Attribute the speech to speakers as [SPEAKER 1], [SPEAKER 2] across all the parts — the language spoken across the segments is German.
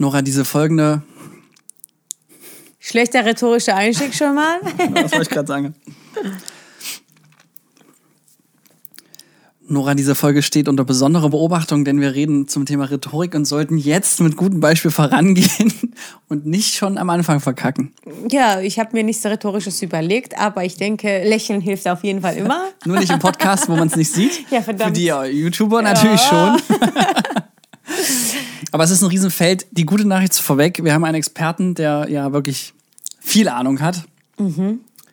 [SPEAKER 1] Nora, diese folgende.
[SPEAKER 2] Schlechter rhetorischer Einstieg schon mal.
[SPEAKER 1] Was wollte ich gerade sagen? Nora, diese Folge steht unter besonderer Beobachtung, denn wir reden zum Thema Rhetorik und sollten jetzt mit gutem Beispiel vorangehen und nicht schon am Anfang verkacken.
[SPEAKER 2] Ja, ich habe mir nichts Rhetorisches überlegt, aber ich denke, Lächeln hilft auf jeden Fall immer.
[SPEAKER 1] Nur nicht im Podcast, wo man es nicht sieht.
[SPEAKER 2] Ja, verdammt.
[SPEAKER 1] Für die YouTuber natürlich
[SPEAKER 2] Ja.
[SPEAKER 1] schon. Aber es ist ein Riesenfeld. Die gute Nachricht vorweg, wir haben einen Experten, der ja wirklich viel Ahnung hat.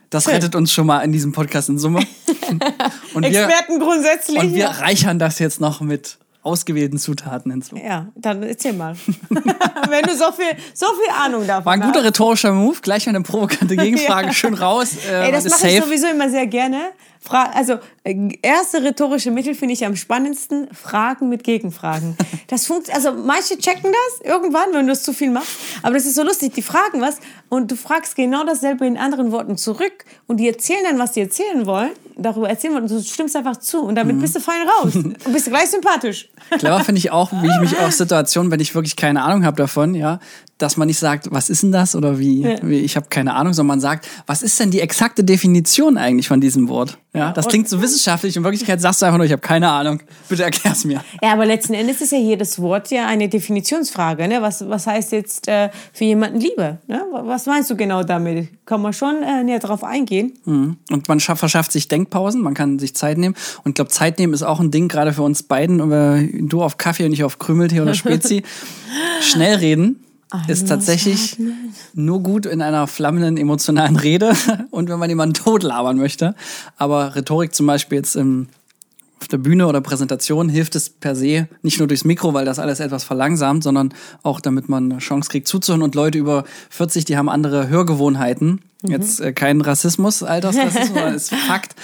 [SPEAKER 1] Das
[SPEAKER 2] Schön.
[SPEAKER 1] rettet uns schon mal in diesem Podcast in Summe. Und wir,
[SPEAKER 2] Experten grundsätzlich.
[SPEAKER 1] und wir reichern das jetzt noch mit ausgewählten Zutaten hinzu.
[SPEAKER 2] ja, dann erzähl mal. Wenn du so viel, so viel Ahnung davon
[SPEAKER 1] War ein guter
[SPEAKER 2] hast.
[SPEAKER 1] rhetorischer Move, gleich eine provokante Gegenfrage, schön raus. Äh,
[SPEAKER 2] Ey, das mache ich sowieso immer sehr gerne. Fra also, äh, erste rhetorische Mittel finde ich am spannendsten. Fragen mit Gegenfragen. Das funkt also manche checken das irgendwann, wenn du es zu viel machst. Aber das ist so lustig. Die fragen was und du fragst genau dasselbe in anderen Worten zurück und die erzählen dann, was sie erzählen wollen, darüber erzählen wollen und du stimmst einfach zu und
[SPEAKER 1] Mhm.
[SPEAKER 2] damit bist du fein raus und bist gleich sympathisch.
[SPEAKER 1] Clever finde ich auch, wie ich mich aus Situationen, wenn ich wirklich keine Ahnung habe davon, ja, dass man nicht sagt, was ist denn das oder wie, wie ich habe keine Ahnung, sondern man sagt, was ist denn die exakte Definition eigentlich von diesem Wort? Ja, das klingt so wissenschaftlich. In Wirklichkeit sagst du einfach nur, ich habe keine Ahnung. Bitte erklär's mir.
[SPEAKER 2] Ja, aber letzten Endes ist ja jedes Wort ja eine Definitionsfrage. Ne? Was, was heißt jetzt äh, für jemanden Liebe? Ne? Was meinst du genau damit? Kann man schon äh, näher drauf eingehen?
[SPEAKER 1] Und man schaff, verschafft sich Denkpausen, man kann sich Zeit nehmen. Und ich glaube, Zeit nehmen ist auch ein Ding, gerade für uns beiden. Du auf Kaffee und ich auf Krümeltee oder Spezi. Schnell reden ist tatsächlich nur gut in einer flammenden emotionalen Rede und wenn man jemanden totlabern möchte. Aber Rhetorik zum Beispiel jetzt im, auf der Bühne oder Präsentation hilft es per se nicht nur durchs Mikro, weil das alles etwas verlangsamt, sondern auch damit man eine Chance kriegt zuzuhören. Und Leute über 40, die haben andere Hörgewohnheiten. Jetzt äh, kein Rassismus, Altersrassismus, sondern ist Fakt.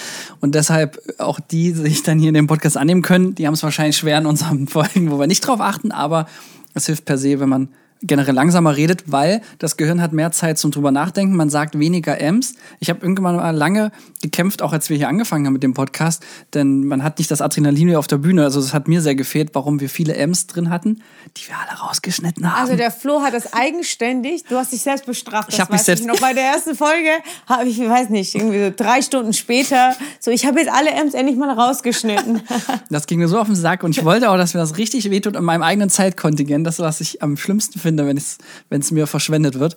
[SPEAKER 1] Und deshalb auch die sich dann hier in dem Podcast annehmen können, die haben es wahrscheinlich schwer in unseren Folgen, wo wir nicht drauf achten, aber es hilft per se, wenn man generell langsamer redet, weil das Gehirn hat mehr Zeit zum drüber nachdenken. Man sagt weniger M's. Ich habe irgendwann mal lange gekämpft, auch als wir hier angefangen haben mit dem Podcast, denn man hat nicht das Adrenalin wie auf der Bühne. Also es hat mir sehr gefehlt, warum wir viele M's drin hatten, die wir alle rausgeschnitten haben.
[SPEAKER 2] Also der Flo hat das eigenständig, du hast dich selbst bestraft.
[SPEAKER 1] Ich hab mich selbst-
[SPEAKER 2] Ich noch bei der ersten Folge habe ich, ich weiß nicht, irgendwie so drei Stunden später, so ich habe jetzt alle M's endlich mal rausgeschnitten.
[SPEAKER 1] Das ging mir so auf den Sack und ich wollte auch, dass mir das richtig wehtut in meinem eigenen Zeitkontingent. Das, was ich am schlimmsten finde, wenn es, wenn es mir verschwendet wird.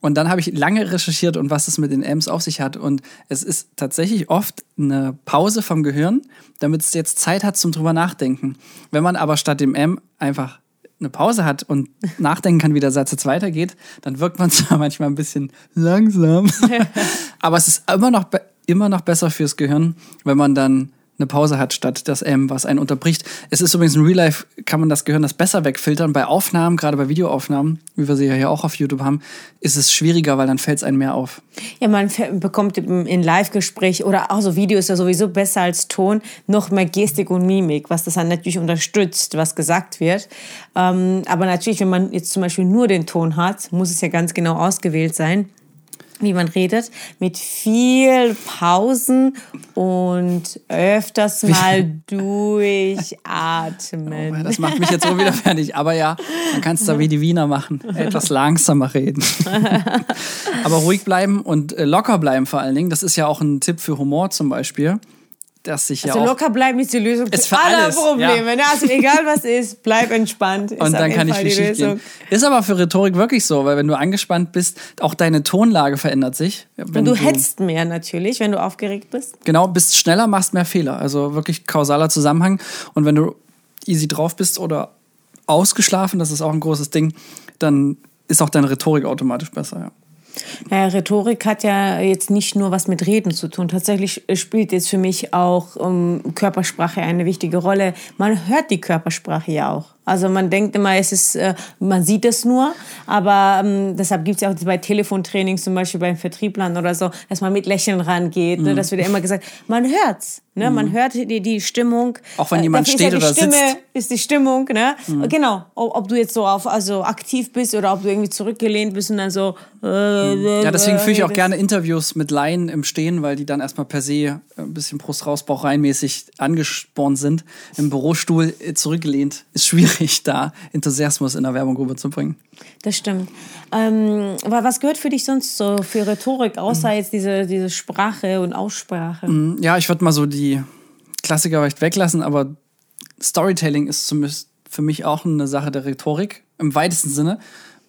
[SPEAKER 1] Und dann habe ich lange recherchiert und was es mit den M's auf sich hat. Und es ist tatsächlich oft eine Pause vom Gehirn, damit es jetzt Zeit hat zum drüber nachdenken. Wenn man aber statt dem M einfach eine Pause hat und nachdenken kann, wie der Satz jetzt weitergeht, dann wirkt man zwar manchmal ein bisschen langsam, aber es ist immer noch, immer noch besser fürs Gehirn, wenn man dann eine Pause hat statt das M, was einen unterbricht. Es ist übrigens in Real Life, kann man das Gehirn das besser wegfiltern. Bei Aufnahmen, gerade bei Videoaufnahmen, wie wir sie ja hier auch auf YouTube haben, ist es schwieriger, weil dann fällt es einem mehr auf.
[SPEAKER 2] Ja, man bekommt in Live-Gespräch oder auch so Video ist ja sowieso besser als Ton noch mehr Gestik und Mimik, was das dann natürlich unterstützt, was gesagt wird. Ähm, aber natürlich, wenn man jetzt zum Beispiel nur den Ton hat, muss es ja ganz genau ausgewählt sein wie man redet, mit viel Pausen und öfters mal durchatmen.
[SPEAKER 1] Das macht mich jetzt so wieder fertig. Aber ja, man kann es da wie die Wiener machen. Etwas langsamer reden. Aber ruhig bleiben und äh, locker bleiben vor allen Dingen. Das ist ja auch ein Tipp für Humor zum Beispiel. Dass sich
[SPEAKER 2] Also
[SPEAKER 1] ja auch
[SPEAKER 2] locker bleiben ist die Lösung
[SPEAKER 1] Ist
[SPEAKER 2] für
[SPEAKER 1] für
[SPEAKER 2] alle
[SPEAKER 1] alles,
[SPEAKER 2] Probleme. ne? Also egal was ist, bleib entspannt. Ist
[SPEAKER 1] und dann kann ich
[SPEAKER 2] Fall die Lösung.
[SPEAKER 1] gehen. Ist aber für Rhetorik wirklich so, weil wenn du angespannt bist, auch deine Tonlage verändert sich. Wenn
[SPEAKER 2] Und du hetzt mehr natürlich, wenn du aufgeregt bist.
[SPEAKER 1] Genau, bist schneller, machst mehr Fehler. Also wirklich kausaler Zusammenhang. Und wenn du easy drauf bist oder ausgeschlafen, das ist auch ein großes Ding, dann ist auch deine Rhetorik automatisch besser. Ja.
[SPEAKER 2] Naja, Rhetorik hat ja jetzt nicht nur was mit Reden zu tun. Tatsächlich spielt jetzt für mich auch ähm, Körpersprache eine wichtige Rolle. Man hört die Körpersprache ja auch. Also man denkt immer, es ist, äh, man sieht es nur, aber ähm, deshalb gibt es ja auch bei Telefontrainings zum Beispiel beim Vertrieblern oder so, dass man mit Lächeln rangeht. Ne? Das wird ja immer gesagt, man hört's. Ne? Man hört die, die Stimmung.
[SPEAKER 1] Auch wenn
[SPEAKER 2] Äh,
[SPEAKER 1] jemand
[SPEAKER 2] dafür
[SPEAKER 1] steht
[SPEAKER 2] ja
[SPEAKER 1] oder
[SPEAKER 2] die Stimme,
[SPEAKER 1] sitzt.
[SPEAKER 2] ist die Stimmung, ne? Genau. Ob, du jetzt so auf, also aktiv bist oder ob du irgendwie zurückgelehnt bist und dann so. Äh,
[SPEAKER 1] Ja, deswegen führe ich auch gerne Interviews mit Laien im Stehen, weil die dann erstmal per se ein bisschen Brust raus, Bauch rein mäßig angespornt sind. Im Bürostuhl äh, zurückgelehnt ist schwierig. Schwierig, da Enthusiasmus in der Werbung rüberzubringen.
[SPEAKER 2] Das stimmt. Ähm, aber was gehört für dich sonst so für Rhetorik, außer jetzt diese, diese Sprache und Aussprache?
[SPEAKER 1] Mm, Ja, ich würde mal so die Klassiker vielleicht weglassen, aber Storytelling ist zumindest für mich auch eine Sache der Rhetorik im weitesten Sinne,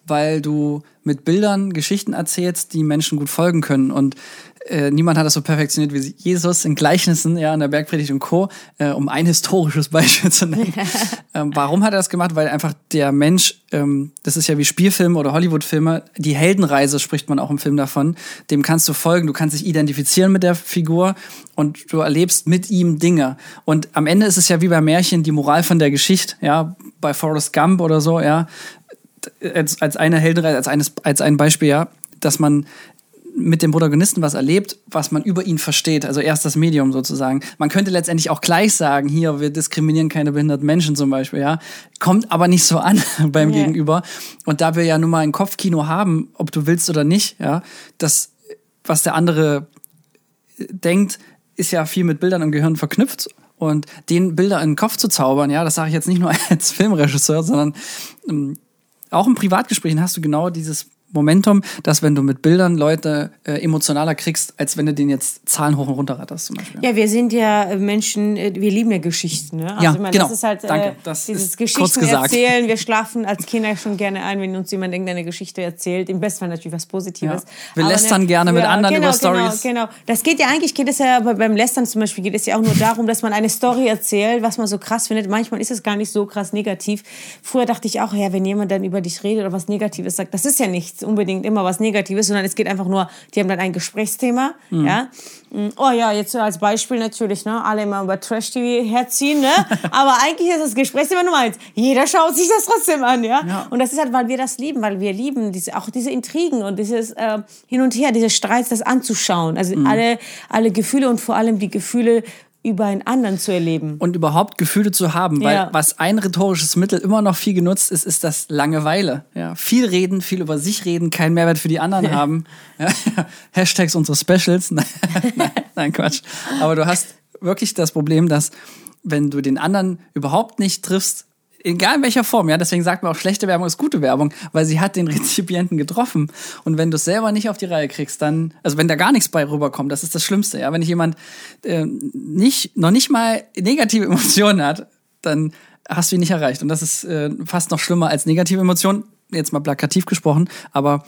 [SPEAKER 1] weil du mit Bildern Geschichten erzählst, die Menschen gut folgen können. Und äh, niemand hat das so perfektioniert wie Jesus in Gleichnissen, ja, in der Bergpredigt und Co., äh, um ein historisches Beispiel zu nennen. ähm, warum hat er das gemacht? Weil einfach der Mensch, ähm, das ist ja wie Spielfilme oder Hollywood-Filme, die Heldenreise spricht man auch im Film davon, dem kannst du folgen, du kannst dich identifizieren mit der Figur und du erlebst mit ihm Dinge. Und am Ende ist es ja wie bei Märchen die Moral von der Geschichte, ja, bei Forrest Gump oder so, ja, als, als eine Heldenreise, als, eines, als ein Beispiel, ja, dass man mit dem Protagonisten was erlebt, was man über ihn versteht. Also erst das Medium sozusagen. Man könnte letztendlich auch gleich sagen, hier, wir diskriminieren keine behinderten Menschen zum Beispiel, ja. Kommt aber nicht so an beim
[SPEAKER 2] Ja.
[SPEAKER 1] Gegenüber. Und da wir ja nun mal ein Kopfkino haben, ob du willst oder nicht, ja, das, was der andere denkt, ist ja viel mit Bildern im Gehirn verknüpft. Und den Bilder in den Kopf zu zaubern, ja, das sage ich jetzt nicht nur als Filmregisseur, sondern ähm, auch in Privatgesprächen hast du genau dieses Momentum, dass wenn du mit Bildern Leute äh, emotionaler kriegst, als wenn du denen jetzt Zahlen hoch und runter ratterst zum Beispiel.
[SPEAKER 2] Ja, wir sind ja äh, Menschen, äh, wir lieben ja Geschichten. Ne? Also
[SPEAKER 1] Ja,
[SPEAKER 2] meine,
[SPEAKER 1] genau.
[SPEAKER 2] das ist halt äh,
[SPEAKER 1] Danke. Das
[SPEAKER 2] dieses
[SPEAKER 1] ist kurz
[SPEAKER 2] Geschichten
[SPEAKER 1] gesagt.
[SPEAKER 2] erzählen. Wir schlafen als Kinder schon gerne ein, wenn uns jemand irgendeine Geschichte erzählt. Im besten Fall natürlich was Positives.
[SPEAKER 1] Ja. Wir
[SPEAKER 2] Aber,
[SPEAKER 1] lästern gerne mit anderen
[SPEAKER 2] genau,
[SPEAKER 1] über Stories.
[SPEAKER 2] Genau, genau. Das geht ja eigentlich, geht es ja beim Lästern zum Beispiel, geht es ja auch nur darum, dass man eine Story erzählt, was man so krass findet. Manchmal ist es gar nicht so krass negativ. Früher dachte ich auch, ja, wenn jemand dann über dich redet oder was Negatives sagt, das ist ja nicht unbedingt immer was Negatives, sondern es geht einfach nur, die haben dann ein Gesprächsthema,
[SPEAKER 1] Mhm.
[SPEAKER 2] ja. Mm, Oh ja, jetzt so als Beispiel natürlich, ne, alle immer über Trash-TV herziehen, ne? Aber eigentlich ist das Gesprächsthema Nummer eins. Jeder schaut sich das trotzdem an, ja?
[SPEAKER 1] Ja.
[SPEAKER 2] Und das ist halt, weil wir das lieben, weil wir lieben diese, auch diese Intrigen und dieses äh, Hin und Her, diese Streits, das anzuschauen. Also
[SPEAKER 1] Mhm.
[SPEAKER 2] alle, alle Gefühle und vor allem die Gefühle über einen anderen zu erleben.
[SPEAKER 1] Und überhaupt Gefühle zu haben, weil
[SPEAKER 2] Ja.
[SPEAKER 1] was ein rhetorisches Mittel immer noch viel genutzt ist, ist das Langeweile. Ja, viel reden, viel über sich reden, keinen Mehrwert für die anderen haben. Ja, Hashtags unsere Specials. Nein, nein, nein, Quatsch. Aber du hast wirklich das Problem, dass wenn du den anderen überhaupt nicht triffst, egal in welcher Form, ja, deswegen sagt man auch, schlechte Werbung ist gute Werbung, weil sie hat den Rezipienten getroffen. Und wenn du es selber nicht auf die Reihe kriegst, dann, also wenn da gar nichts bei rüberkommt, das ist das Schlimmste, ja. Wenn ich jemand äh, nicht, noch nicht mal negative Emotionen hat, dann hast du ihn nicht erreicht. Und das ist äh, fast noch schlimmer als negative Emotionen, jetzt mal plakativ gesprochen, aber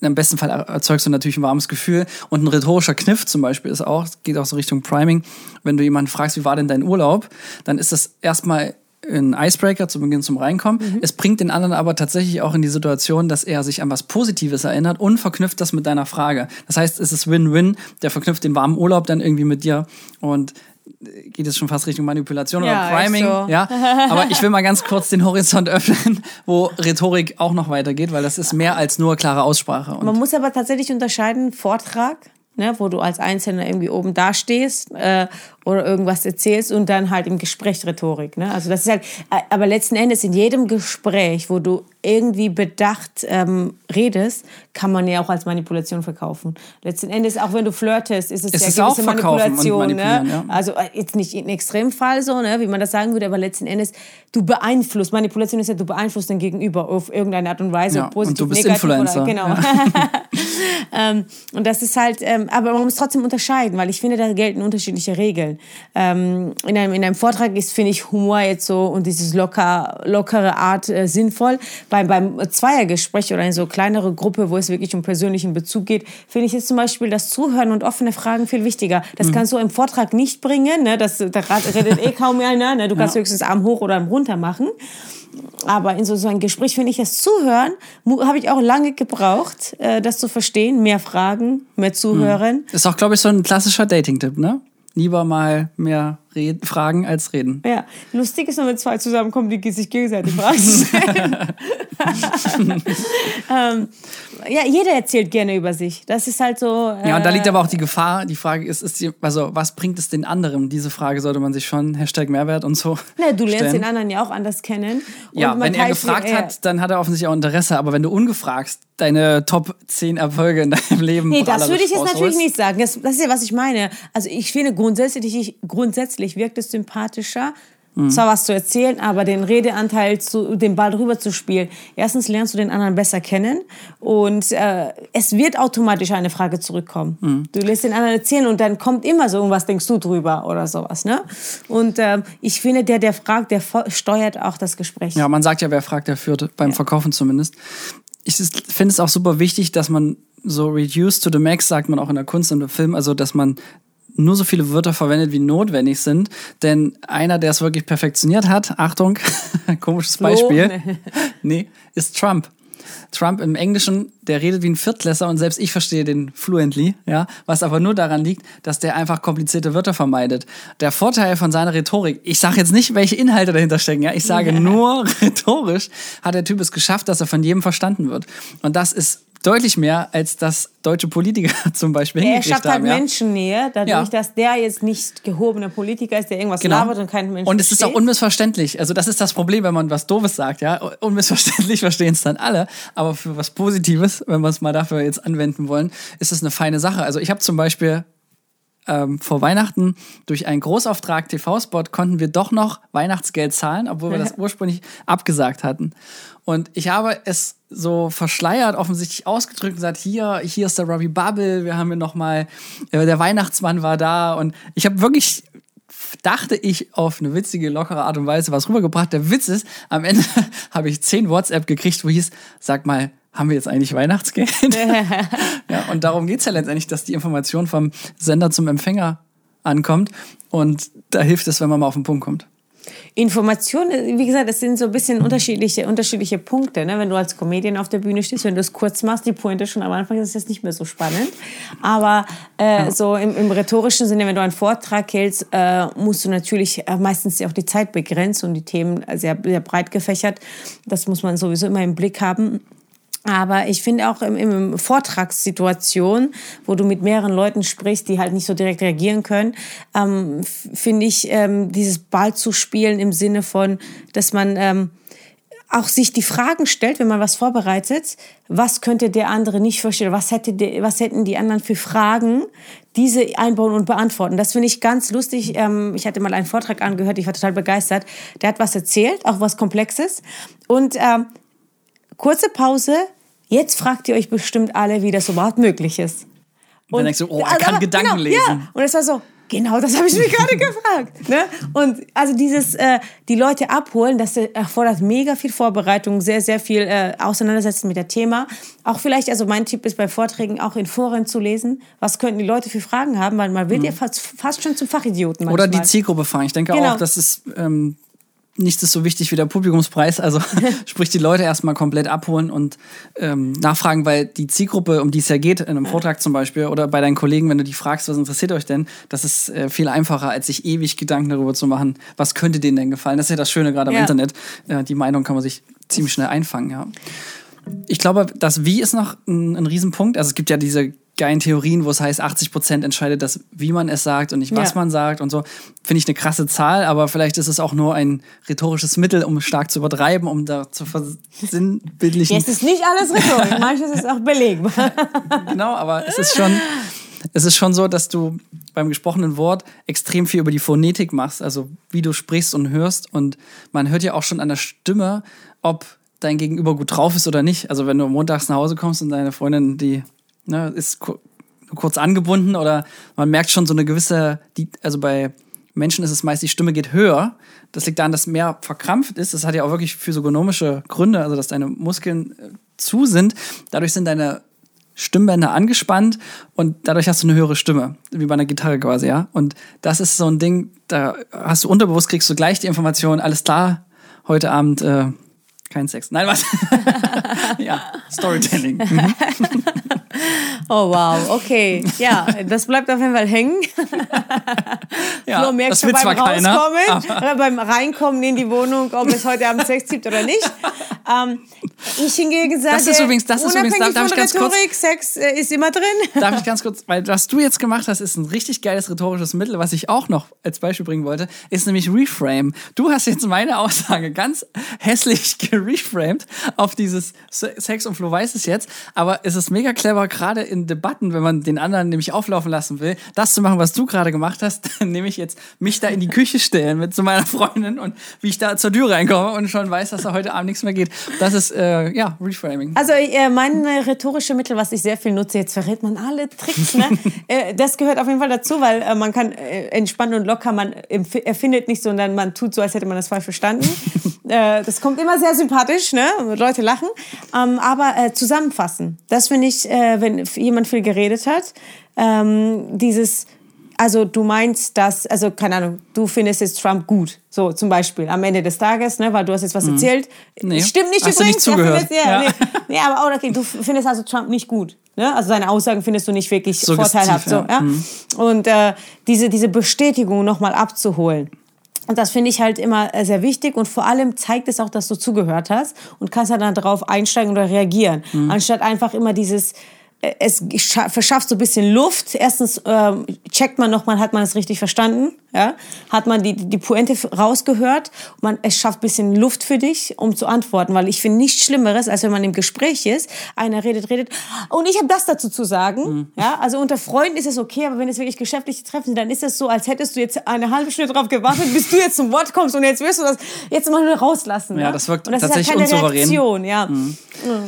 [SPEAKER 1] im besten Fall erzeugst du natürlich ein warmes Gefühl. Und ein rhetorischer Kniff zum Beispiel ist auch, geht auch so Richtung Priming. Wenn du jemanden fragst, wie war denn dein Urlaub, dann ist das erstmal ein Icebreaker zu Beginn zum Reinkommen. Es bringt den anderen aber tatsächlich auch in die Situation, dass er sich an was Positives erinnert und verknüpft das mit deiner Frage. Das heißt, es ist Win-Win. Der verknüpft den warmen Urlaub dann irgendwie mit dir und geht es schon fast Richtung Manipulation
[SPEAKER 2] Ja,
[SPEAKER 1] oder Priming.
[SPEAKER 2] so.
[SPEAKER 1] Ja, aber ich will mal ganz kurz den Horizont öffnen, wo Rhetorik auch noch weitergeht, weil das ist mehr als nur klare Aussprache. Und
[SPEAKER 2] Man muss aber tatsächlich unterscheiden, Vortrag, ne, wo du als Einzelner irgendwie oben dastehst äh, oder irgendwas erzählst und dann halt im Gespräch Rhetorik. Ne? Also das ist halt, äh, aber letzten Endes in jedem Gespräch, wo du irgendwie bedacht ähm, redest, kann man ja auch als Manipulation verkaufen. Letzten Endes, auch wenn du flirtest, ist es,
[SPEAKER 1] Es
[SPEAKER 2] ja
[SPEAKER 1] ist
[SPEAKER 2] gewisse
[SPEAKER 1] und
[SPEAKER 2] Manipulation. Ne?
[SPEAKER 1] ja.
[SPEAKER 2] Also äh, jetzt nicht im Extremfall so, ne, wie man das sagen würde, aber letzten Endes, du beeinflusst, Manipulation ist ja, du beeinflusst den Gegenüber auf irgendeine Art und Weise,
[SPEAKER 1] Ja, und
[SPEAKER 2] positiv,
[SPEAKER 1] du bist
[SPEAKER 2] negativ
[SPEAKER 1] Influencer,
[SPEAKER 2] Oder, genau. ähm, und das ist halt, ähm, aber man muss trotzdem unterscheiden, weil ich finde, da gelten unterschiedliche Regeln. Ähm, in, einem, in einem Vortrag ist, finde ich, Humor jetzt so und dieses locker, lockere Art äh, sinnvoll. Beim, beim Zweiergespräch oder in so kleinere Gruppe, wo es wirklich um persönlichen Bezug geht, finde ich jetzt zum Beispiel das Zuhören und offene Fragen viel wichtiger. Das kannst du im Vortrag nicht bringen, ne? das, da redet eh kaum einer, ne? du kannst höchstens Arm hoch oder Arm runter machen. Aber in so, so einem Gespräch finde ich das Zuhören, habe ich auch lange gebraucht, äh, das zu verstehen. Mehr Fragen, mehr Zuhören.
[SPEAKER 1] ist auch, glaube ich, so ein klassischer Dating-Tipp, ne? Lieber mal mehr red fragen als reden.
[SPEAKER 2] Ja, lustig ist, wenn wir zwei zusammenkommen, die sich gegenseitig Fragen stellen. ähm, ja, jeder erzählt gerne über sich. Das ist halt so. Äh,
[SPEAKER 1] Ja, und da liegt aber auch die Gefahr. Die Frage ist, ist die, also was bringt es den anderen? Diese Frage sollte man sich schon, Hashtag Mehrwert und so.
[SPEAKER 2] Na, du lernst
[SPEAKER 1] stellen.
[SPEAKER 2] den anderen ja auch anders kennen. Und
[SPEAKER 1] Ja,
[SPEAKER 2] man
[SPEAKER 1] wenn er gefragt hat, dann hat er offensichtlich auch Interesse. Aber wenn du ungefragt deine Top 10 Erfolge in deinem Leben
[SPEAKER 2] Nee, das würde ich jetzt natürlich nicht sagen. Das, das ist ja, was ich meine. Also ich finde, grundsätzlich, grundsätzlich wirkt es sympathischer, mhm. zwar was zu erzählen, aber den Redeanteil, zu, den Ball rüber zu spielen. Erstens lernst du den anderen besser kennen und äh, es wird automatisch eine Frage zurückkommen. Mhm. Du lässt den anderen erzählen und dann kommt immer so, was denkst du drüber oder sowas. Ne? Und äh, ich finde, der, der fragt, der steuert auch das Gespräch.
[SPEAKER 1] Ja, man sagt ja, wer fragt, der führt, beim ja. Verkaufen zumindest. Ich finde es auch super wichtig, dass man so reduced to the max, sagt man auch in der Kunst und im Film, also dass man nur so viele Wörter verwendet, wie notwendig sind. Denn einer, der es wirklich perfektioniert hat, Achtung, komisches Beispiel, nee, ist Trump. Trump im Englischen, der redet wie ein Viertklässler und selbst ich verstehe den fluently, ja, was aber nur daran liegt, dass der einfach komplizierte Wörter vermeidet. Der Vorteil von seiner Rhetorik, ich sage jetzt nicht, welche Inhalte dahinter stecken, ja, ich sage nur rhetorisch, hat der Typ es geschafft, dass er von jedem verstanden wird. Und das ist deutlich mehr, als das deutsche Politiker zum Beispiel
[SPEAKER 2] Er schafft halt ja. Menschennähe, dadurch, ja. dass der jetzt nicht gehobener Politiker ist, der irgendwas genau. labert und kein Mensch
[SPEAKER 1] Und es versteht. ist auch unmissverständlich. Also das ist das Problem, wenn man was Doofes sagt, ja. Unmissverständlich verstehen es dann alle, aber für was Positives, wenn wir es mal dafür jetzt anwenden wollen, ist es eine feine Sache. Also ich habe zum Beispiel ähm, vor Weihnachten durch einen Großauftrag TV-Spot konnten wir doch noch Weihnachtsgeld zahlen, obwohl wir das ursprünglich abgesagt hatten. Und ich habe es so verschleiert offensichtlich ausgedrückt und gesagt, hier, hier ist der Robbie Bubble, wir haben hier nochmal, äh, der Weihnachtsmann war da und ich habe wirklich dachte ich auf eine witzige, lockere Art und Weise was rübergebracht. Der Witz ist, am Ende habe ich zehn WhatsApp gekriegt, wo hieß, sag mal, haben wir jetzt eigentlich Weihnachtsgeld? ja, und darum geht es ja letztendlich, dass die Information vom Sender zum Empfänger ankommt. Und da hilft es, wenn man mal auf den Punkt kommt.
[SPEAKER 2] Informationen, wie gesagt, das sind so ein bisschen unterschiedliche, unterschiedliche Punkte. Ne? Wenn du als Comedian auf der Bühne stehst, wenn du es kurz machst, die Pointe schon am Anfang ist es jetzt nicht mehr so spannend. Aber äh, ja. so im, im, rhetorischen Sinne, wenn du einen Vortrag hältst, äh, musst du natürlich äh, meistens auch die Zeit begrenzen und die Themen sehr, sehr breit gefächert. Das muss man sowieso immer im Blick haben. Aber ich finde auch im, im Vortragssituation, wo du mit mehreren Leuten sprichst, die halt nicht so direkt reagieren können, ähm, finde ich ähm, dieses Ball zu spielen im Sinne von, dass man ähm, auch sich die Fragen stellt, wenn man was vorbereitet, was könnte der andere nicht verstehen, was, hätte der, was hätten die anderen für Fragen, diese einbauen und beantworten. Das finde ich ganz lustig. Ähm, ich hatte mal einen Vortrag angehört, ich war total begeistert. Der hat was erzählt, auch was Komplexes. Und ähm, kurze Pause. Jetzt fragt ihr euch bestimmt alle, wie das überhaupt möglich ist.
[SPEAKER 1] Und, dann denkst du, oh, er kann Gedanken genau, lesen.
[SPEAKER 2] Ja. Und es war so, Genau, das habe ich mich gerade gefragt. Ne? Und also dieses, äh, die Leute abholen, das erfordert mega viel Vorbereitung, sehr, sehr viel äh, Auseinandersetzen mit dem Thema. Auch vielleicht, also mein Tipp ist bei Vorträgen auch in Foren zu lesen. Was könnten die Leute für Fragen haben? Weil man wird mhm. ja fast, fast schon zum Fachidioten
[SPEAKER 1] manchmal. Oder die Zielgruppe fragen. Ich denke genau. auch, das ist ähm, nichts ist so wichtig wie der Publikumspreis. Also sprich die Leute erstmal komplett abholen und ähm, nachfragen, weil die Zielgruppe, um die es ja geht, in einem Vortrag zum Beispiel oder bei deinen Kollegen, wenn du die fragst, was interessiert euch denn, das ist äh, viel einfacher, als sich ewig Gedanken darüber zu machen, was könnte denen denn gefallen. Das ist ja das Schöne gerade am ja. Internet. Äh, die Meinung kann man sich ziemlich schnell einfangen, ja. Ich glaube, das Wie ist noch ein, ein Riesenpunkt. Also es gibt ja diese geilen Theorien, wo es heißt, 80 Prozent entscheidet das, wie man es sagt und nicht was ja. man sagt und so. Finde ich eine krasse Zahl, aber vielleicht ist es auch nur ein rhetorisches Mittel, um stark zu übertreiben, um da zu versinnbildlichen.
[SPEAKER 2] Jetzt ist nicht alles rhetorisch, manches ist auch belegbar.
[SPEAKER 1] genau, aber es ist schon, es ist schon so, dass du beim gesprochenen Wort extrem viel über die Phonetik machst, also wie du sprichst und hörst und man hört ja auch schon an der Stimme, ob dein Gegenüber gut drauf ist oder nicht. Also wenn du montags nach Hause kommst und deine Freundin, die ne, ist kurz angebunden oder man merkt schon so eine gewisse, also bei Menschen ist es meist, die Stimme geht höher. Das liegt daran, dass mehr verkrampft ist. Das hat ja auch wirklich physiognomische Gründe, also dass deine Muskeln äh, zu sind. Dadurch sind deine Stimmbänder angespannt und dadurch hast du eine höhere Stimme, wie bei einer Gitarre quasi, ja. Und das ist so ein Ding, da hast du unterbewusst, kriegst du gleich die Information, alles klar, heute Abend äh, kein Sex. Nein, was? ja, Storytelling. Mhm.
[SPEAKER 2] oh wow, okay. Ja, das bleibt auf jeden Fall hängen. ja, Flo merkt schon beim Rauskommen, keiner, beim Reinkommen in die Wohnung, ob es heute Abend Sex gibt oder nicht. Ähm, Ich hingegen sage,
[SPEAKER 1] Das ist übrigens- das ist übrigens- darf- darf
[SPEAKER 2] von
[SPEAKER 1] ich ganz kurz-
[SPEAKER 2] Rhetorik, Sex äh, ist immer drin.
[SPEAKER 1] Darf ich ganz kurz, weil was du jetzt gemacht hast, ist ein richtig geiles rhetorisches Mittel, was ich auch noch als Beispiel bringen wollte, ist nämlich Reframe. Du hast jetzt meine Aussage ganz hässlich gereframed auf dieses Se- Sex und Flo weiß es jetzt, aber es ist mega clever, gerade in Debatten, wenn man den anderen nämlich auflaufen lassen will, das zu machen, was du gerade gemacht hast, nämlich jetzt mich da in die Küche stellen mit zu meiner Freundin und wie ich da zur Tür reinkomme und schon weiß, dass da heute Abend nichts mehr geht. Das ist, äh, ja, Reframing.
[SPEAKER 2] Also äh, mein äh, rhetorische Mittel, was ich sehr viel nutze, jetzt verrät man alle Tricks, ne? äh, das gehört auf jeden Fall dazu, weil äh, man kann äh, entspannt und locker, man erfindet nicht, sondern man tut so, als hätte man das falsch verstanden. äh, das kommt immer sehr sympathisch, ne? Leute lachen. Ähm, aber äh, zusammenfassen, das finde ich, äh, wenn jemand viel geredet hat, ähm, dieses also du meinst, dass, also keine Ahnung, du findest jetzt Trump gut, so zum Beispiel am Ende des Tages, ne, weil du hast jetzt was erzählt.
[SPEAKER 1] Mhm. Nee.
[SPEAKER 2] Stimmt nicht
[SPEAKER 1] Hast du
[SPEAKER 2] übrigens.
[SPEAKER 1] nicht
[SPEAKER 2] er
[SPEAKER 1] zugehört.
[SPEAKER 2] ja,
[SPEAKER 1] Ja.
[SPEAKER 2] Nee, nee, aber okay, du findest also Trump nicht gut. Ne? Also seine Aussagen findest du nicht wirklich
[SPEAKER 1] Suggestiv,
[SPEAKER 2] vorteilhaft. So,
[SPEAKER 1] ja.
[SPEAKER 2] ja?
[SPEAKER 1] Mhm.
[SPEAKER 2] Und äh, diese, diese Bestätigung nochmal abzuholen. Und das finde ich halt immer äh, sehr wichtig und vor allem zeigt es auch, dass du zugehört hast und kannst dann darauf einsteigen oder reagieren.
[SPEAKER 1] Mhm.
[SPEAKER 2] Anstatt einfach immer dieses, es scha- verschafft so ein bisschen Luft. Erstens ähm, checkt man nochmal, hat man es richtig verstanden? Ja? Hat man die, die Pointe f- rausgehört? Man, es schafft ein bisschen Luft für dich, um zu antworten. Weil ich finde nichts Schlimmeres, als wenn man im Gespräch ist, einer redet, redet. Und ich habe das dazu zu sagen. Ja? Also unter Freunden ist es okay, aber wenn es wirklich geschäftliche Treffen sind, dann ist es so, als hättest du jetzt eine halbe Stunde drauf gewartet, bis du jetzt zum Wort kommst und jetzt wirst du das jetzt mal nur rauslassen.
[SPEAKER 1] Ja, das wirkt
[SPEAKER 2] und das
[SPEAKER 1] tatsächlich
[SPEAKER 2] ist ja keine
[SPEAKER 1] unsouverän.
[SPEAKER 2] Reaktion, ja.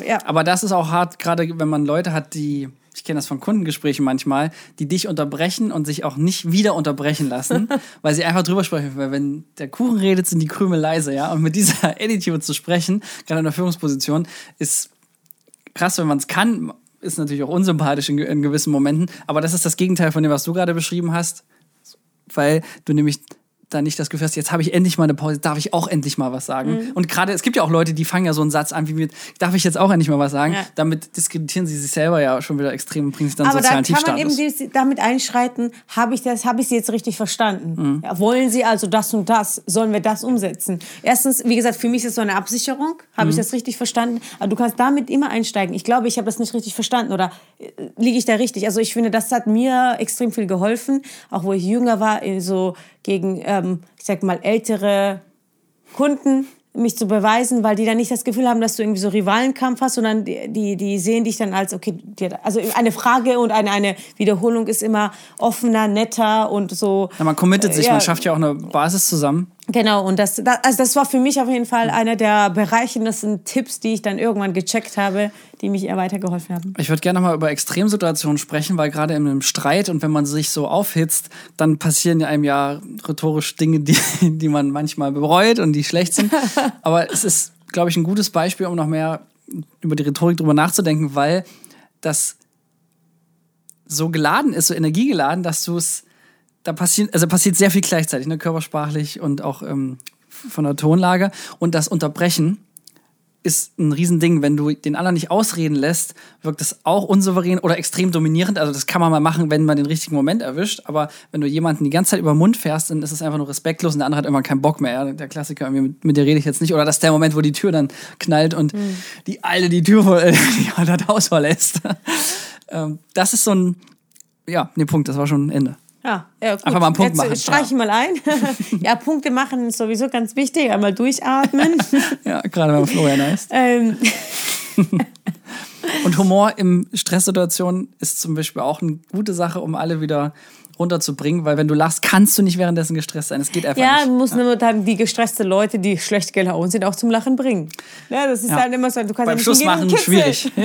[SPEAKER 2] ja.
[SPEAKER 1] Aber das ist auch hart, gerade wenn man Leute hat, die, kenne das von Kundengesprächen manchmal, die dich unterbrechen und sich auch nicht wieder unterbrechen lassen, weil sie einfach drüber sprechen. Weil wenn der Kuchen redet, sind die Krümel leise, ja. Und mit dieser Attitude zu sprechen, gerade in der Führungsposition, ist krass, wenn man es kann, ist natürlich auch unsympathisch in, in gewissen Momenten. Aber das ist das Gegenteil von dem, was du gerade beschrieben hast, weil du nämlich da nicht das Gefühl hast, jetzt habe ich endlich mal eine Pause, darf ich auch endlich mal was sagen.
[SPEAKER 2] Mhm.
[SPEAKER 1] Und gerade, es gibt ja auch Leute, die fangen ja so einen Satz an wie mit, darf ich jetzt auch endlich mal was sagen?
[SPEAKER 2] Ja.
[SPEAKER 1] Damit diskreditieren sie sich selber ja schon wieder extrem und bringen sich dann
[SPEAKER 2] Aber
[SPEAKER 1] sozialen
[SPEAKER 2] da kann man
[SPEAKER 1] Tiefstatus.
[SPEAKER 2] eben dieses- damit einschreiten, habe ich das, habe ich Sie jetzt richtig verstanden?
[SPEAKER 1] Mhm.
[SPEAKER 2] Ja, wollen Sie also das und das? Sollen wir das umsetzen? Erstens, wie gesagt, für mich ist es so eine Absicherung. Habe
[SPEAKER 1] Mhm.
[SPEAKER 2] ich das richtig verstanden? Aber du kannst damit immer einsteigen. Ich glaube, ich habe das nicht richtig verstanden oder äh, liege ich da richtig? Also ich finde, das hat mir extrem viel geholfen, auch wo ich jünger war, so gegen, ähm, ich sag mal, ältere Kunden mich zu beweisen, weil die dann nicht das Gefühl haben, dass du irgendwie so Rivalenkampf hast, sondern die, die, die sehen dich dann als, okay, also eine Frage und eine, eine Wiederholung ist immer offener, netter und so.
[SPEAKER 1] Ja, man committet sich,
[SPEAKER 2] Ja.
[SPEAKER 1] man schafft ja auch eine Basis zusammen.
[SPEAKER 2] Genau, und das, das, also das war für mich auf jeden Fall einer der Bereiche, das sind Tipps, die ich dann irgendwann gecheckt habe, die mich eher weitergeholfen haben.
[SPEAKER 1] Ich würde gerne noch mal über Extremsituationen sprechen, weil gerade in einem Streit und wenn man sich so aufhitzt, dann passieren einem ja rhetorisch Dinge, die, die man manchmal bereut und die schlecht sind. Aber es ist, glaube ich, ein gutes Beispiel, um noch mehr über die Rhetorik drüber nachzudenken, weil das so geladen ist, so energiegeladen, dass du es, da passiert, also passiert sehr viel gleichzeitig, ne, körpersprachlich und auch ähm, von der Tonlage. Und das Unterbrechen ist ein Riesending. Wenn du den anderen nicht ausreden lässt, wirkt es auch unsouverän oder extrem dominierend. Also das kann man mal machen, wenn man den richtigen Moment erwischt. Aber wenn du jemanden die ganze Zeit über den Mund fährst, dann ist es einfach nur respektlos und der andere hat irgendwann keinen Bock mehr. Ja? Der Klassiker, mit, mit dir rede ich jetzt nicht. Oder das ist der Moment, wo die Tür dann knallt und die Alte die Tür äh, die das Haus verlässt. ähm, das ist so ein, ja, nee, Punkt, das war schon ein Ende.
[SPEAKER 2] Ja, ja gut.
[SPEAKER 1] Einfach mal einen Punkt
[SPEAKER 2] Jetzt
[SPEAKER 1] machen,
[SPEAKER 2] Streiche ich mal ein. ja, Punkte machen ist sowieso ganz wichtig. Einmal durchatmen.
[SPEAKER 1] Ja, gerade wenn man Florian heißt.
[SPEAKER 2] ähm,
[SPEAKER 1] Und Humor in Stresssituationen ist zum Beispiel auch eine gute Sache, um alle wieder runterzubringen, weil wenn du lachst, kannst du nicht währenddessen gestresst sein. Es geht einfach
[SPEAKER 2] Ja,
[SPEAKER 1] nicht.
[SPEAKER 2] man muss nur dann die gestresste Leute, die schlecht gelaunt sind, auch zum Lachen bringen. Ja, das ist
[SPEAKER 1] Ja.
[SPEAKER 2] halt immer so, du kannst ja
[SPEAKER 1] Beim
[SPEAKER 2] nicht
[SPEAKER 1] Schluss machen schwierig.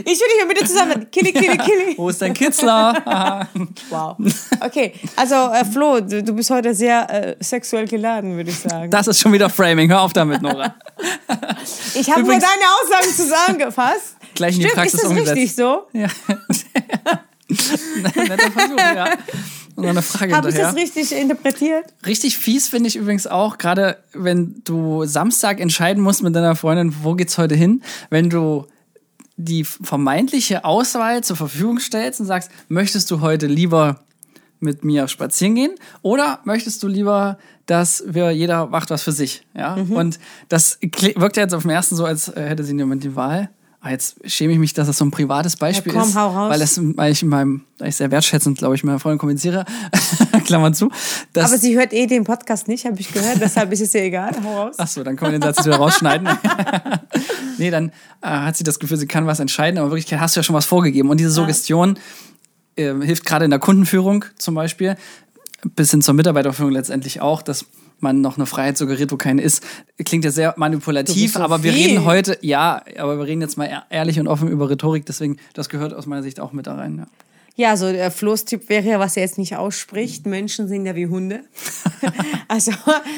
[SPEAKER 2] Ich will dich mal bitte zusammen. Killi, killi, killi.
[SPEAKER 1] Wo ist dein Kitzler?
[SPEAKER 2] Wow. Okay, also äh, Flo, du, du bist heute sehr äh, sexuell geladen, würde ich sagen.
[SPEAKER 1] Das ist schon wieder Framing. Hör auf damit, Nora.
[SPEAKER 2] ich habe nur deine Aussagen zusammengefasst.
[SPEAKER 1] Gleich in die
[SPEAKER 2] Stimmt,
[SPEAKER 1] Praxis
[SPEAKER 2] ist das
[SPEAKER 1] umgesetzt.
[SPEAKER 2] richtig so?
[SPEAKER 1] Ja. Netter Versuch, ja. Noch eine Frage
[SPEAKER 2] Habe ich das richtig interpretiert?
[SPEAKER 1] Richtig fies finde ich übrigens auch, gerade wenn du Samstag entscheiden musst mit deiner Freundin, wo geht's heute hin, wenn du die vermeintliche Auswahl zur Verfügung stellst und sagst, möchtest du heute lieber mit mir spazieren gehen? Oder möchtest du lieber, dass wir jeder macht was für sich? Ja. Mhm. Und das wirkt ja jetzt auf dem ersten so, als äh, hätte sie niemand die Wahl. Jetzt schäme ich mich, dass das so ein privates Beispiel ja, komm, ist, hau raus. weil, das, weil ich in meinem, weil ich sehr wertschätzend, glaube ich, meiner Freundin kommuniziere, Klammern zu.
[SPEAKER 2] Aber sie hört eh den Podcast nicht, habe ich gehört, deshalb ist es ihr egal. Hau raus.
[SPEAKER 1] Ach so, dann können wir den Satz wieder rausschneiden. nee, dann äh, hat sie das Gefühl, sie kann was entscheiden, aber wirklich hast du ja schon was vorgegeben. Und diese Suggestion äh, hilft gerade in der Kundenführung zum Beispiel, bis hin zur Mitarbeiterführung letztendlich auch, dass man noch eine Freiheit suggeriert, wo keine ist. Klingt ja sehr manipulativ, so aber wir reden heute, ja, aber wir reden jetzt mal ehrlich und offen über Rhetorik, deswegen, das gehört aus meiner Sicht auch mit da rein. Ja.
[SPEAKER 2] Ja, so der Floß-Typ wäre ja, was er jetzt nicht ausspricht. Menschen sind ja wie Hunde. also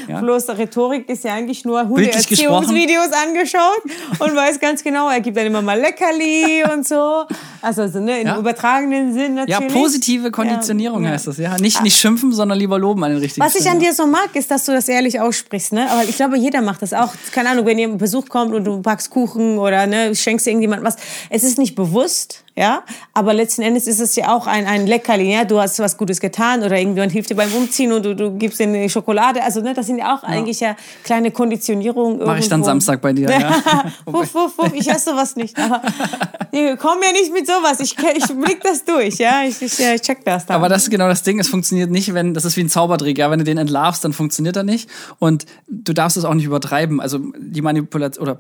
[SPEAKER 2] ja. Floß Rhetorik ist ja eigentlich nur Hunde-Erziehungsvideos angeschaut und weiß ganz genau, er gibt dann immer mal Leckerli und so. Also, also ne, im ja. übertragenen Sinn natürlich.
[SPEAKER 1] Ja, positive Konditionierung ja. heißt das, ja. Nicht, nicht schimpfen, sondern lieber loben an den richtigen
[SPEAKER 2] Was ich an dir so mag, ist, dass du das ehrlich aussprichst. Ne? Aber ich glaube, jeder macht das auch. Keine Ahnung, wenn jemand Besuch kommt und du packst Kuchen oder ne, schenkst irgendjemand was. Es ist nicht bewusst, ja, aber letzten Endes ist es ja auch ein, ein Leckerli, ja, du hast was Gutes getan oder irgendjemand hilft dir beim Umziehen und du, du gibst dir Schokolade, also ne, das sind ja auch ja. eigentlich ja kleine Konditionierungen.
[SPEAKER 1] Mach ich dann Samstag bei dir, ja.
[SPEAKER 2] wuff, wuff, wuff, ich esse sowas nicht, aber komm ja nicht mit sowas, ich, ich blick das durch, ja, ich, ich, ich check das dann.
[SPEAKER 1] Aber das ist genau das Ding, es funktioniert nicht, wenn, das ist wie ein Zaubertrick, ja, wenn du den entlarvst, dann funktioniert er nicht und du darfst es auch nicht übertreiben, also die Manipulation, oder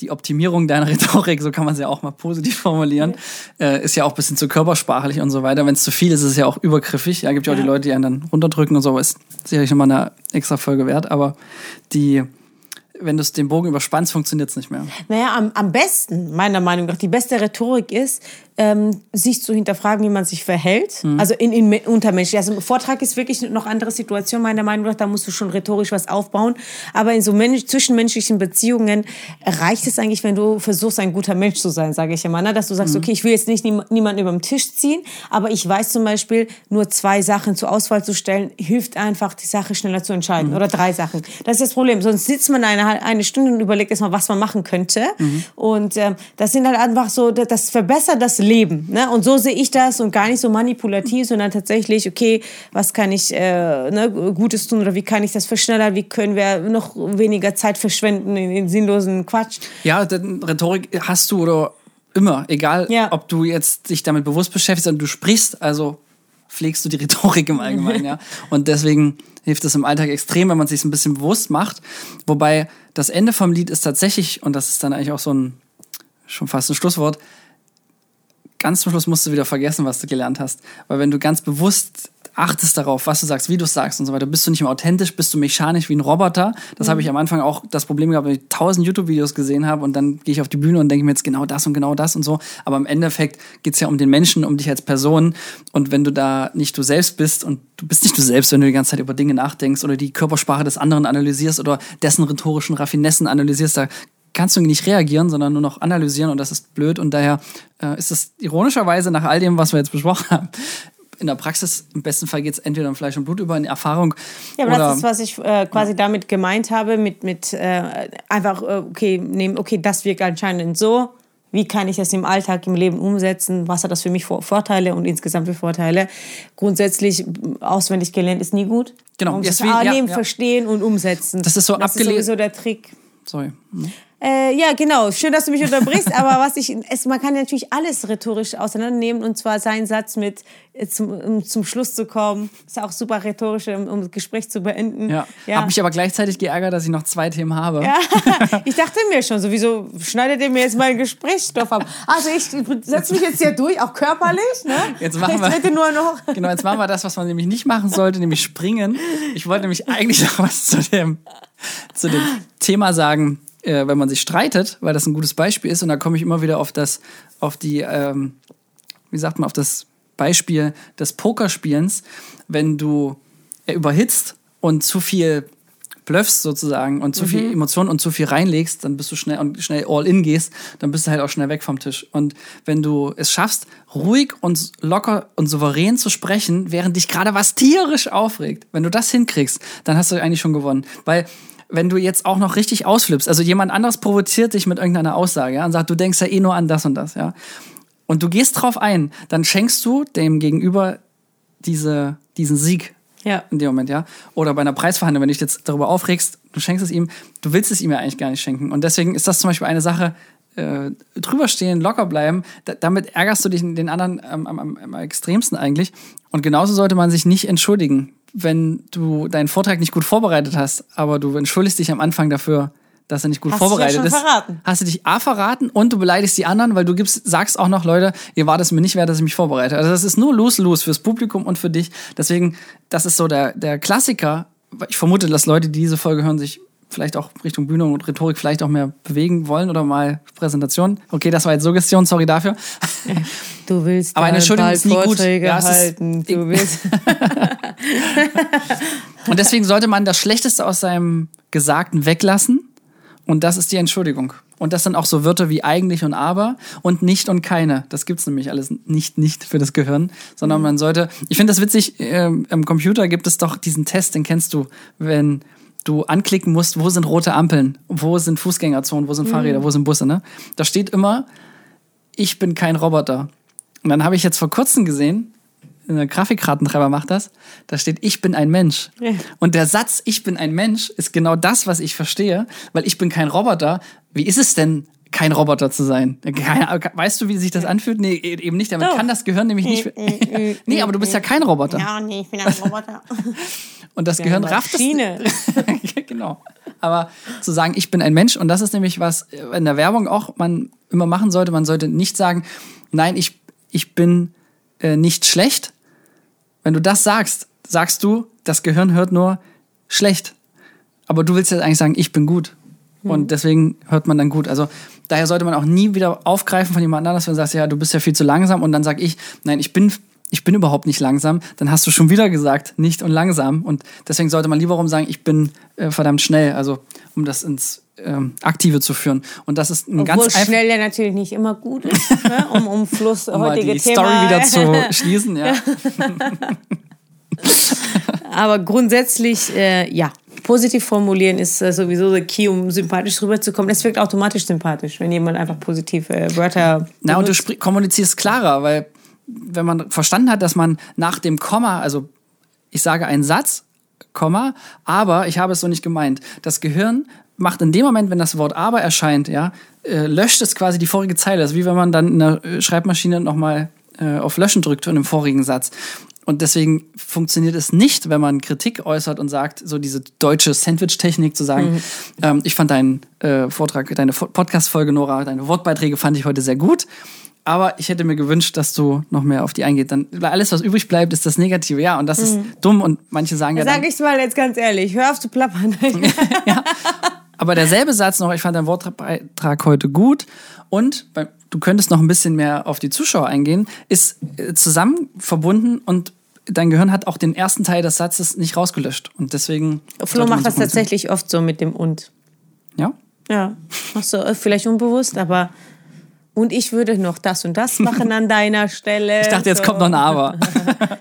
[SPEAKER 1] die Optimierung deiner Rhetorik, so kann man es ja auch mal positiv formulieren, äh, ist ja auch ein bisschen zu körpersprachlich und so weiter. Wenn es zu viel ist, ist es ja auch übergriffig. Ja, gibt ja auch die Leute, die einen dann runterdrücken und so, ist sicherlich nochmal eine extra Folge wert. Aber die, wenn du den Bogen überspannst, funktioniert es nicht mehr.
[SPEAKER 2] Naja, am, am besten, meiner Meinung nach, die beste Rhetorik ist, ähm, sich zu hinterfragen, wie man sich verhält. Mhm. Also in, in untermenschlich. Also im Vortrag ist wirklich noch andere Situation, meiner Meinung nach. Da musst du schon rhetorisch was aufbauen. Aber in so Mensch, zwischenmenschlichen Beziehungen reicht es eigentlich, wenn du versuchst, ein guter Mensch zu sein, sage ich immer. Ne? Dass du sagst, mhm. okay, ich will jetzt nicht nie, niemanden über den Tisch ziehen, aber ich weiß zum Beispiel, nur zwei Sachen zur Auswahl zu stellen, hilft einfach, die Sache schneller zu entscheiden. Mhm. Oder drei Sachen. Das ist das Problem. Sonst sitzt man eine, eine Stunde und überlegt erstmal, was man machen könnte. Mhm. Und äh, das sind halt einfach so, das verbessert das Leben leben. Ne? Und so sehe ich das und gar nicht so manipulativ, sondern tatsächlich, okay, was kann ich äh, ne, Gutes tun oder wie kann ich das verschnellern, wie können wir noch weniger Zeit verschwenden in, in sinnlosen Quatsch.
[SPEAKER 1] Ja, Rhetorik hast du oder immer, egal ja. ob du jetzt dich damit bewusst beschäftigst und du sprichst, also pflegst du die Rhetorik im Allgemeinen, ja. Und deswegen hilft es im Alltag extrem, wenn man sich ein bisschen bewusst macht. Wobei das Ende vom Lied ist tatsächlich, und das ist dann eigentlich auch so ein, schon fast ein Schlusswort, ganz zum Schluss musst du wieder vergessen, was du gelernt hast. Weil wenn du ganz bewusst achtest darauf, was du sagst, wie du sagst und so weiter, bist du nicht mehr authentisch, bist du mechanisch wie ein Roboter. Das mhm. habe ich am Anfang auch das Problem gehabt, wenn ich tausend YouTube-Videos gesehen habe und dann gehe ich auf die Bühne und denke mir jetzt genau das und genau das und so. Aber im Endeffekt geht es ja um den Menschen, um dich als Person. Und wenn du da nicht du selbst bist und du bist nicht du selbst, wenn du die ganze Zeit über Dinge nachdenkst oder die Körpersprache des anderen analysierst oder dessen rhetorischen Raffinessen analysierst, da kannst du nicht reagieren, sondern nur noch analysieren und das ist blöd und daher äh, ist es ironischerweise nach all dem, was wir jetzt besprochen haben, in der Praxis im besten Fall geht es entweder in Fleisch und Blut über, in Erfahrung.
[SPEAKER 2] Ja, aber das ist, was ich äh, quasi ja. damit gemeint habe, mit, mit äh, einfach, äh, okay, nehmen, okay, das wirkt anscheinend so. Wie kann ich das im Alltag, im Leben umsetzen? Was hat das für mich für Vorteile und insgesamt für Vorteile? Grundsätzlich auswendig gelernt ist nie gut.
[SPEAKER 1] Genau.
[SPEAKER 2] Man muss es annehmen, ja, ja. verstehen und umsetzen.
[SPEAKER 1] Das ist so abgelehnt.
[SPEAKER 2] Das ist sowieso der Trick.
[SPEAKER 1] Sorry. Hm.
[SPEAKER 2] Äh, ja, genau. Schön, dass du mich unterbrichst. aber was ich, es, man kann natürlich alles rhetorisch auseinandernehmen und zwar seinen Satz mit äh, zum, um zum Schluss zu kommen. Ist auch super rhetorisch, um, um das Gespräch zu beenden.
[SPEAKER 1] Ja. ja. Hab mich aber gleichzeitig geärgert, dass ich noch zwei Themen habe.
[SPEAKER 2] Ja. Ich dachte mir schon, sowieso schneidet ihr mir jetzt meinen Gesprächsstoff ab. Also ich setze mich jetzt hier durch, auch körperlich. Ne?
[SPEAKER 1] Jetzt machen
[SPEAKER 2] wir,
[SPEAKER 1] ich
[SPEAKER 2] nur noch.
[SPEAKER 1] Genau, jetzt machen wir das, was man nämlich nicht machen sollte, nämlich springen. Ich wollte nämlich eigentlich noch was zu dem, zu dem Thema sagen äh, wenn man sich streitet, weil das ein gutes Beispiel ist, und da komme ich immer wieder auf das, auf die, ähm, wie sagt man, auf das Beispiel des Pokerspielens, wenn du äh, überhitzt und zu viel bluffst sozusagen und zu mhm. viel Emotionen und zu viel reinlegst, dann bist du schnell und schnell all in gehst, dann bist du halt auch schnell weg vom Tisch. Und wenn du es schaffst, ruhig und locker und souverän zu sprechen, während dich gerade was tierisch aufregt, wenn du das hinkriegst, dann hast du eigentlich schon gewonnen. Weil wenn du jetzt auch noch richtig ausflippst, also jemand anderes provoziert dich mit irgendeiner Aussage ja, und sagt, du denkst ja eh nur an das und das, ja, und du gehst drauf ein, dann schenkst du dem Gegenüber diese, diesen Sieg
[SPEAKER 2] Ja.
[SPEAKER 1] in dem Moment, ja. Oder bei einer Preisverhandlung, wenn du dich jetzt darüber aufregst, du schenkst es ihm, du willst es ihm ja eigentlich gar nicht schenken. Und deswegen ist das zum Beispiel eine Sache, äh, drüber stehen, locker bleiben, da, damit ärgerst du dich den anderen am, am, am, am extremsten eigentlich. Und genauso sollte man sich nicht entschuldigen, wenn du deinen Vortrag nicht gut vorbereitet hast, aber du entschuldigst dich am Anfang dafür, dass er nicht gut
[SPEAKER 2] Hast ja
[SPEAKER 1] vorbereitet
[SPEAKER 2] schon
[SPEAKER 1] ist.
[SPEAKER 2] verraten.
[SPEAKER 1] Hast du dich A verraten und du beleidigst die anderen, weil du gibst, sagst auch noch, Leute, ihr wart es mir nicht wert, dass ich mich vorbereite. Also das ist nur lose-lose fürs Publikum und für dich. Deswegen, das ist so der, der Klassiker. Ich vermute, dass Leute, die diese Folge hören, sich vielleicht auch Richtung Bühne und Rhetorik vielleicht auch mehr bewegen wollen oder mal Präsentation. Okay, das war jetzt Suggestion, sorry dafür.
[SPEAKER 2] Du willst
[SPEAKER 1] Aber eine Entschuldigung ist nie gut.
[SPEAKER 2] Vorträge
[SPEAKER 1] Ja, es ist-
[SPEAKER 2] halten. Du willst.
[SPEAKER 1] Und deswegen sollte man das Schlechteste aus seinem Gesagten weglassen. Und das ist die Entschuldigung. Und das sind auch so Wörter wie eigentlich und aber und nicht und keine. Das gibt's nämlich alles nicht, nicht für das Gehirn, sondern man sollte. Ich finde das witzig, ähm, im Computer gibt es doch diesen Test, den kennst du, wenn du anklicken musst, wo sind rote Ampeln, wo sind Fußgängerzonen, wo sind Fahrräder, wo sind Busse, ne? Da steht immer, ich bin kein Roboter. Und dann habe ich jetzt vor kurzem gesehen, ein Grafikkartentreiber macht das, da steht, ich bin ein Mensch.
[SPEAKER 2] Ja.
[SPEAKER 1] Und der Satz, ich bin ein Mensch, ist genau das, was ich verstehe, weil ich bin kein Roboter. Wie ist es denn, kein Roboter zu sein? Keine, weißt du, wie sich das anfühlt? Nee, e- eben nicht. Damit
[SPEAKER 2] Doch.
[SPEAKER 1] kann das Gehirn nämlich nicht. nee, aber du bist ja kein Roboter.
[SPEAKER 2] Ja, nee, ich bin ein Roboter.
[SPEAKER 1] Und das Gehirn rafft es.
[SPEAKER 2] Maschine.
[SPEAKER 1] genau. Aber zu sagen, ich bin ein Mensch, und das ist nämlich was in der Werbung auch man immer machen sollte. Man sollte nicht sagen, nein, ich, ich bin äh, nicht schlecht. Wenn du das sagst, sagst du, das Gehirn hört nur schlecht. Aber du willst ja eigentlich sagen, ich bin gut. Und deswegen hört man dann gut. Also daher sollte man auch nie wieder aufgreifen von jemand anders, wenn du sagst, ja, du bist ja viel zu langsam. Und dann sag ich, nein, ich bin, ich bin überhaupt nicht langsam. Dann hast du schon wieder gesagt, nicht und langsam. Und deswegen sollte man lieber rum sagen, ich bin äh, verdammt schnell. Also um das ins ähm, Aktive zu führen. Und das ist ein
[SPEAKER 2] Obwohl
[SPEAKER 1] ganz einfach.
[SPEAKER 2] schnell ja natürlich nicht immer gut ist, ne? um, um Fluss
[SPEAKER 1] Um mal
[SPEAKER 2] heutige
[SPEAKER 1] die
[SPEAKER 2] Thema.
[SPEAKER 1] Story wieder zu schließen, ja.
[SPEAKER 2] Aber grundsätzlich, äh, ja, positiv formulieren ist äh, sowieso der Key, um sympathisch rüberzukommen. Das wirkt automatisch sympathisch, wenn jemand einfach positive äh, Wörter
[SPEAKER 1] Na, und du kommunizierst klarer, weil wenn man verstanden hat, dass man nach dem Komma, also ich sage einen Satz, Komma, aber ich habe es so nicht gemeint. Das Gehirn macht in dem Moment, wenn das Wort aber erscheint, ja, äh, löscht es quasi die vorige Zeile. Das ist wie wenn man dann in der Schreibmaschine nochmal äh, auf Löschen drückt in dem vorigen Satz. Und deswegen funktioniert es nicht, wenn man Kritik äußert und sagt, so diese deutsche Sandwich-Technik zu sagen, ähm, ich fand deinen äh, Vortrag, deine Fo- Podcast-Folge, Nora, deine Wortbeiträge fand ich heute sehr gut. Aber ich hätte mir gewünscht, dass du noch mehr auf die eingeht. Dann weil alles, was übrig bleibt, ist das Negative. Ja, und das ist dumm. Und manche sagen ja,
[SPEAKER 2] Sag
[SPEAKER 1] dann,
[SPEAKER 2] ich's mal jetzt ganz ehrlich, hör auf zu plappern.
[SPEAKER 1] aber derselbe Satz noch, ich fand deinen Wortbeitrag heute gut. Und du könntest noch ein bisschen mehr auf die Zuschauer eingehen, ist äh, zusammen verbunden und dein Gehirn hat auch den ersten Teil des Satzes nicht rausgelöscht. Und deswegen.
[SPEAKER 2] Flo macht das tatsächlich oft so mit dem und.
[SPEAKER 1] Ja?
[SPEAKER 2] Ja, machst du vielleicht unbewusst, aber und ich würde noch das und das machen an deiner Stelle.
[SPEAKER 1] Ich dachte, jetzt kommt noch ein Aber.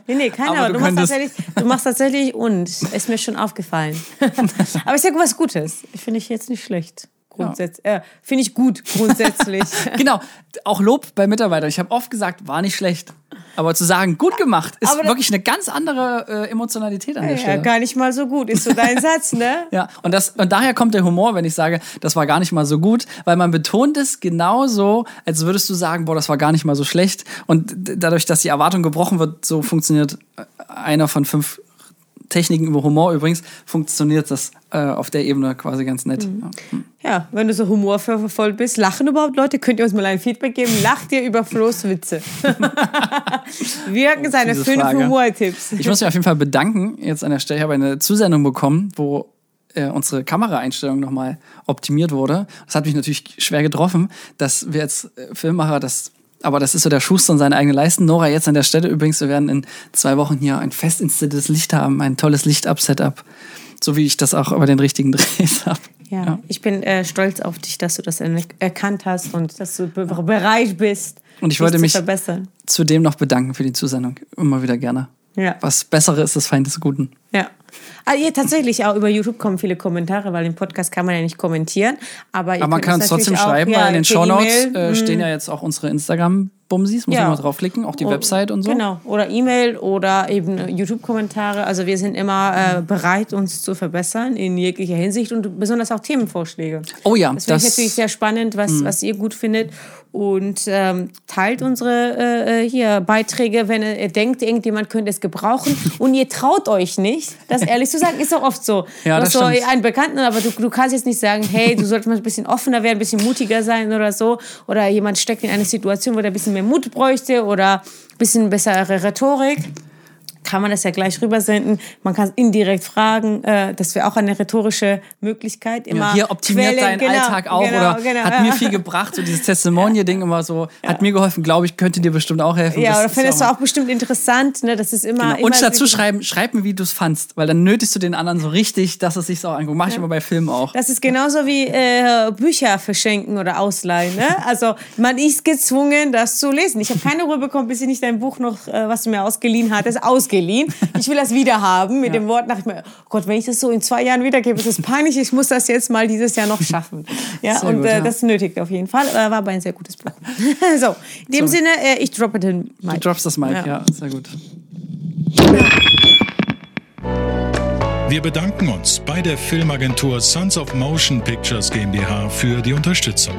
[SPEAKER 2] Nee, nee, kein
[SPEAKER 1] Aber
[SPEAKER 2] Aber.
[SPEAKER 1] du
[SPEAKER 2] Du, machst du machst tatsächlich und. Ist mir schon aufgefallen. aber ich sage was Gutes. Finde ich jetzt nicht schlecht. Grundsätzlich. Äh, Finde ich gut, grundsätzlich.
[SPEAKER 1] Genau, auch Lob bei Mitarbeitern. Ich habe oft gesagt, war nicht schlecht. Aber zu sagen, gut gemacht, ist
[SPEAKER 2] Aber
[SPEAKER 1] wirklich eine ganz andere äh, Emotionalität an der
[SPEAKER 2] ja,
[SPEAKER 1] Stelle.
[SPEAKER 2] gar nicht mal so gut. Ist so dein Satz, ne?
[SPEAKER 1] Ja, und, das, und daher kommt der Humor, wenn ich sage, das war gar nicht mal so gut, weil man betont es genauso, als würdest du sagen, boah, das war gar nicht mal so schlecht. Und dadurch, dass die Erwartung gebrochen wird, so funktioniert äh, einer von fünf Techniken über Humor übrigens, funktioniert das äh, auf der Ebene quasi ganz nett. Ja.
[SPEAKER 2] Ja, wenn du so humorvoll bist, lachen überhaupt Leute? Könnt ihr uns mal ein Feedback geben? Lacht ihr über Flo's Witze? Wirken seine
[SPEAKER 1] diese
[SPEAKER 2] fünf. Humortipps.
[SPEAKER 1] Ich muss mich auf jeden Fall bedanken jetzt an der Stelle. Ich habe eine Zusendung bekommen, wo äh, unsere Kameraeinstellung nochmal optimiert wurde. Das hat mich natürlich schwer getroffen, dass wir als äh, Filmmacher das, aber das ist so der Schuster und seine eigene Leisten. Nora, jetzt an der Stelle übrigens, wir werden in zwei Wochen hier ein fest installiertes Licht haben, ein tolles Licht-Up-Setup. So wie ich das auch über den richtigen Drehs habe.
[SPEAKER 2] Ja, ich bin äh, stolz auf dich, dass du das er- erkannt hast und dass du be bereit bist,
[SPEAKER 1] Und ich wollte
[SPEAKER 2] zu
[SPEAKER 1] mich
[SPEAKER 2] verbessern.
[SPEAKER 1] zudem noch bedanken für die Zusendung. Immer wieder gerne.
[SPEAKER 2] Ja.
[SPEAKER 1] Was Bessere ist das Feind des Guten.
[SPEAKER 2] Ja. Ah, ja, tatsächlich auch über YouTube kommen viele Kommentare, weil im Podcast kann man ja nicht kommentieren. Aber,
[SPEAKER 1] aber man kann uns trotzdem schreiben, auch, weil in den Show Notes äh, stehen hm. ja jetzt auch unsere Instagram Bumsis, muss ja. man mal draufklicken, auch die oh, Website und so.
[SPEAKER 2] Genau, oder E-Mail oder eben YouTube-Kommentare. Also wir sind immer äh, bereit, uns zu verbessern in jeglicher Hinsicht und besonders auch Themenvorschläge.
[SPEAKER 1] Oh ja.
[SPEAKER 2] Das finde ich natürlich sehr spannend, was, mhm. was ihr gut findet und ähm, teilt unsere äh, äh, hier Beiträge, wenn ihr denkt, irgendjemand könnte es gebrauchen und ihr traut euch nicht, das ehrlich zu sagen, ist auch oft so.
[SPEAKER 1] Ja, du hast
[SPEAKER 2] so einen Bekannten, aber du, du kannst jetzt nicht sagen, hey, du solltest mal ein bisschen offener werden, ein bisschen mutiger sein oder so. Oder jemand steckt in eine Situation, wo der ein bisschen mehr Mut bräuchte oder ein bisschen bessere Rhetorik kann man das ja gleich rübersenden. Man kann indirekt fragen. Äh, das wäre auch eine rhetorische Möglichkeit. Immer
[SPEAKER 1] ja, hier optimiert Quellen, deinen genau, Alltag auch genau, oder genau, hat ja. mir viel gebracht. So dieses Testimonial-Ding immer so, ja. hat mir geholfen, glaube ich, könnte dir bestimmt auch helfen.
[SPEAKER 2] Ja, das oder findest du auch bestimmt interessant. Ne? Das ist immer,
[SPEAKER 1] genau.
[SPEAKER 2] immer
[SPEAKER 1] Und dazu schreiben, schreib mir, wie du es fandst, weil dann nötigst du den anderen so richtig, dass es sich so anguckt. Mache ich immer bei Filmen auch.
[SPEAKER 2] Das ist genauso wie äh, Bücher verschenken oder ausleihen. Ne? Also man ist gezwungen, das zu lesen. Ich habe keine Ruhe bekommen, bis ich nicht dein Buch noch, äh, was du mir ausgeliehen hattest, ausgeliehen. Ich will das wieder haben. Mit ja. dem Wort nach mir, oh Gott, wenn ich das so in zwei Jahren wiedergebe, ist das peinlich. Ich muss das jetzt mal dieses Jahr noch schaffen. Ja, sehr und gut, äh, ja. das nötigt auf jeden Fall. Äh, war aber ein sehr gutes Buch. so, in dem so. Sinne, äh, ich droppe den
[SPEAKER 1] Mic. Du droppst das Mic, ja, ja sehr gut.
[SPEAKER 3] Wir bedanken uns bei der Filmagentur Sons of Motion Pictures GmbH für die Unterstützung.